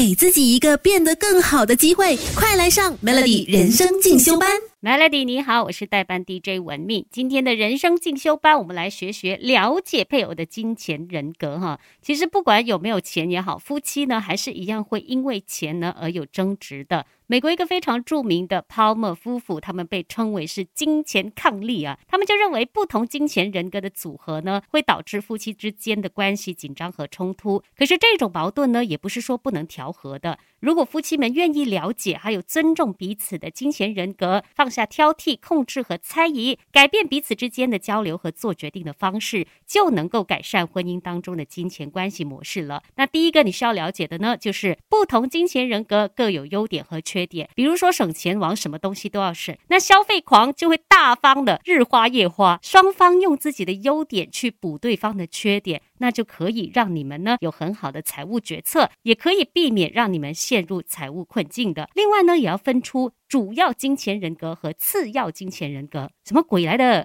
给自己一个变得更好的机会，快来上 Melody 人生进修班。Melody 你好，我是代班 DJ 文命。今天的人生进修班，我们来学学了解配偶的金钱人格哈。其实不管有没有钱也好，夫妻呢还是一样会因为钱呢而有争执的。美国一个非常著名的 Palmer 夫妇，他们被称为是金钱伉俪啊。他们就认为不同金钱人格的组合呢，会导致夫妻之间的关系紧张和冲突。可是这种矛盾呢，也不是说不能调和的。如果夫妻们愿意了解，还有尊重彼此的金钱人格，放下挑剔、控制和猜疑，改变彼此之间的交流和做决定的方式，就能够改善婚姻当中的金钱关系模式了。那第一个你需要了解的呢，就是不同金钱人格各有优点和缺。点，比如说省钱王，什么东西都要省，那消费狂就会大方的日花夜花。双方用自己的优点去补对方的缺点，那就可以让你们呢有很好的财务决策，也可以避免让你们陷入财务困境的。另外呢，也要分出。主要金钱人格和次要金钱人格，什么鬼来的？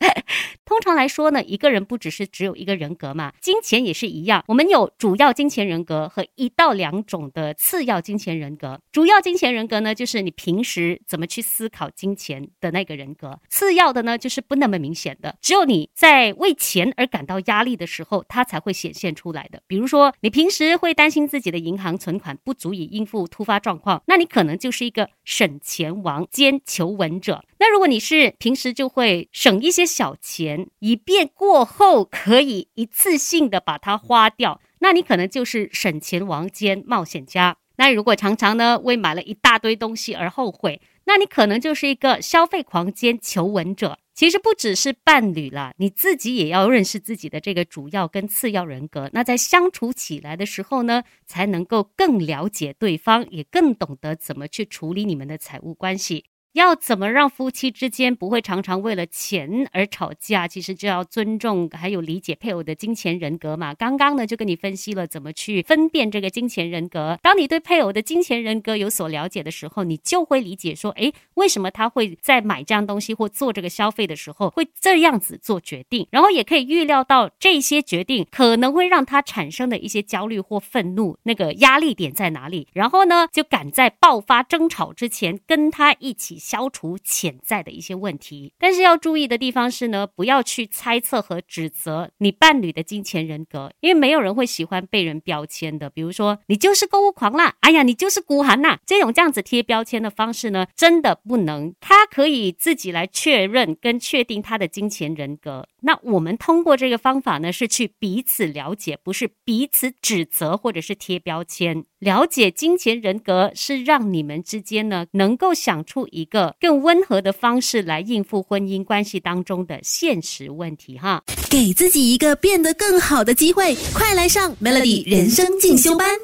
通常来说呢，一个人不只是只有一个人格嘛，金钱也是一样。我们有主要金钱人格和一到两种的次要金钱人格。主要金钱人格呢，就是你平时怎么去思考金钱的那个人格；次要的呢，就是不那么明显的，只有你在为钱而感到压力的时候，它才会显现出来的。比如说，你平时会担心自己的银行存款不足以应付突发状况，那你可能就是一个省。钱王兼求稳者。那如果你是平平时就会省一些小钱，以便过后可以一次性的把它花掉，那你可能就是省钱王兼冒险家。那如果常常呢为买了一大堆东西而后悔，那你可能就是一个消费狂兼求稳者。其实不只是伴侣啦，你自己也要认识自己的这个主要跟次要人格。那在相处起来的时候呢，才能够更了解对方，也更懂得怎么去处理你们的财务关系。要怎么让夫妻之间不会常常为了钱而吵架？其实就要尊重还有理解配偶的金钱人格嘛。刚刚呢就跟你分析了怎么去分辨这个金钱人格。当你对配偶的金钱人格有所了解的时候，你就会理解说，诶，为什么他会在买这样东西或做这个消费的时候会这样子做决定，然后也可以预料到这些决定可能会让他产生的一些焦虑或愤怒，那个压力点在哪里？然后呢，就赶在爆发争吵之前跟他一起。消除潜在的一些问题，但是要注意的地方是呢，不要去猜测和指责你伴侣的金钱人格，因为没有人会喜欢被人标签的。比如说，你就是购物狂啦，哎呀，你就是孤寒呐，这种这样子贴标签的方式呢，真的不能。他可以自己来确认跟确定他的金钱人格。那我们通过这个方法呢，是去彼此了解，不是彼此指责或者是贴标签。了解金钱人格是让你们之间呢，能够想出一个更温和的方式来应付婚姻关系当中的现实问题哈。给自己一个变得更好的机会，快来上 Melody 人生进修班。